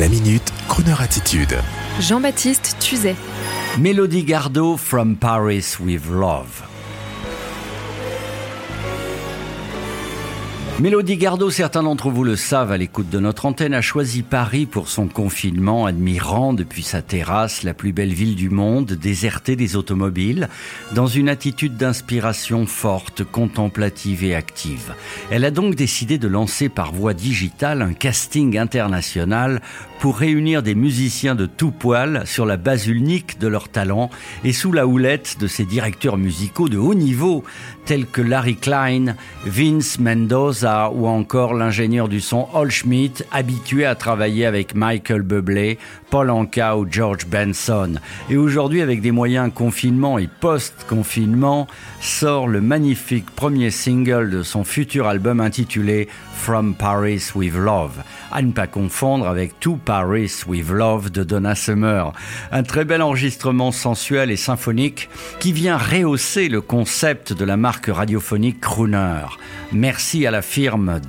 La minute, Kroneur attitude. Jean-Baptiste Tuzet. Mélodie Gardot from Paris with Love. Mélodie Gardot, certains d'entre vous le savent à l'écoute de notre antenne, a choisi Paris pour son confinement, admirant depuis sa terrasse la plus belle ville du monde, désertée des automobiles, dans une attitude d'inspiration forte, contemplative et active. Elle a donc décidé de lancer par voie digitale un casting international pour réunir des musiciens de tout poil sur la base unique de leur talent et sous la houlette de ses directeurs musicaux de haut niveau, tels que Larry Klein, Vince Mendoza, ou encore l'ingénieur du son Hall Schmidt, habitué à travailler avec Michael Bublé, Paul Anka ou George Benson. Et aujourd'hui, avec des moyens confinement et post-confinement, sort le magnifique premier single de son futur album intitulé From Paris with Love. À ne pas confondre avec To Paris with Love de Donna Summer. Un très bel enregistrement sensuel et symphonique qui vient rehausser le concept de la marque radiophonique Crooner. Merci à la firme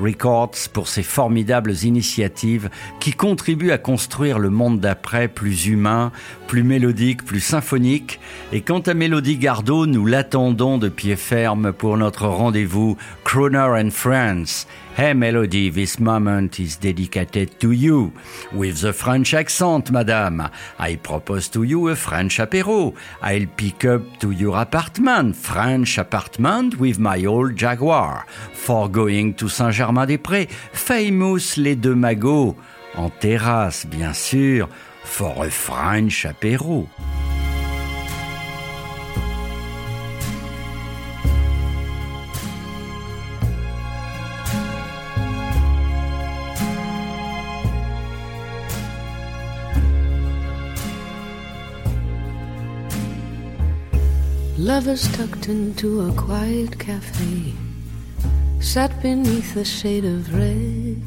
Records pour ses formidables initiatives qui contribuent à construire le monde d'après plus humain, plus mélodique, plus symphonique. Et quant à Mélodie Gardot, nous l'attendons de pied ferme pour notre rendez-vous Crooner and Friends. Hey Melody, this moment is dedicated to you. With the French accent, madame. I propose to you a French apéro. I'll pick up to your apartment, French apartment with my old Jaguar. For going to Saint-Germain-des-Prés, famous les deux magots. En terrasse, bien sûr, for a French apéro. Lovers tucked into a quiet cafe sat beneath a shade of red.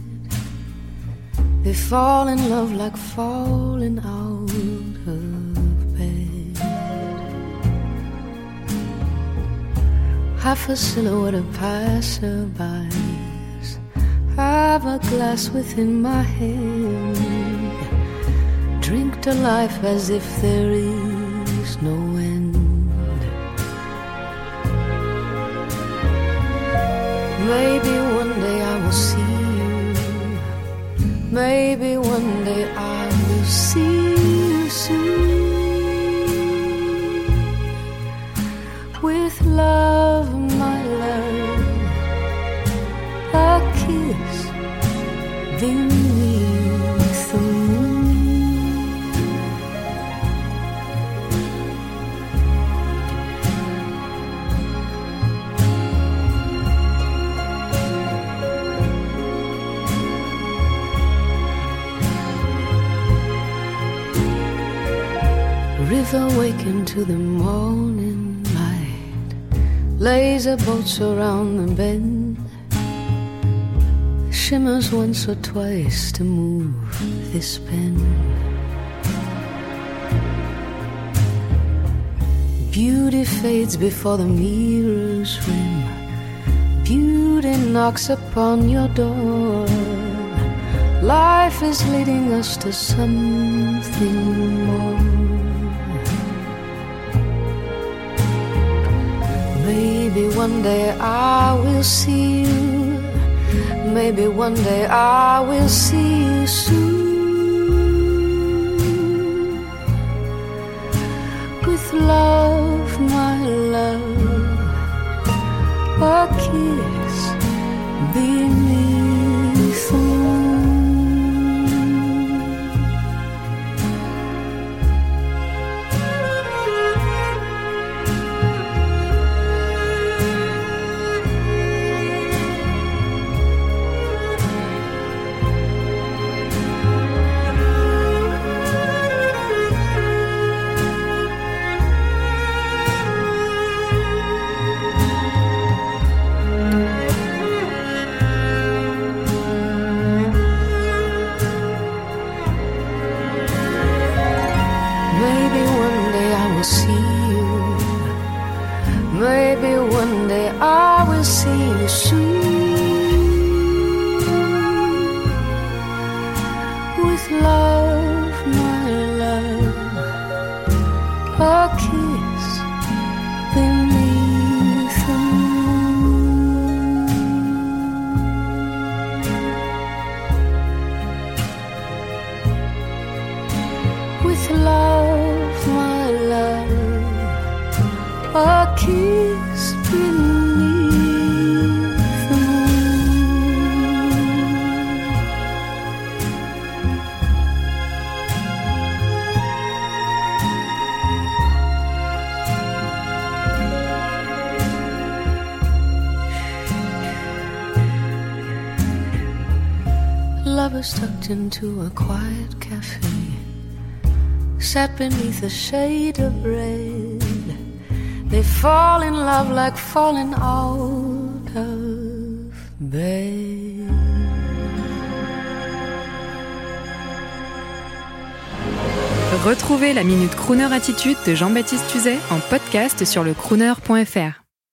They fall in love like falling out of bed. Half a silhouette of passerbys. Have a glass within my hand. Drink to life as if there is no end. Maybe one day I will see you. Maybe one day I will see you soon. With love, my love, a kiss beneath River waking to the morning light. Laser boats around the bend. Shimmers once or twice to move this pen. Beauty fades before the mirror's rim. Beauty knocks upon your door. Life is leading us to something more. Maybe one day I will see you. Maybe one day I will see you soon. Maybe one day I will see you. Maybe one day I will see you soon. With love. was tucked into a quiet cafe, sat beneath the shade of red. They fall in love like falling out of bed. Retrouvez la Minute Crooner Attitude de Jean-Baptiste Tuzet en podcast sur le crooner.fr.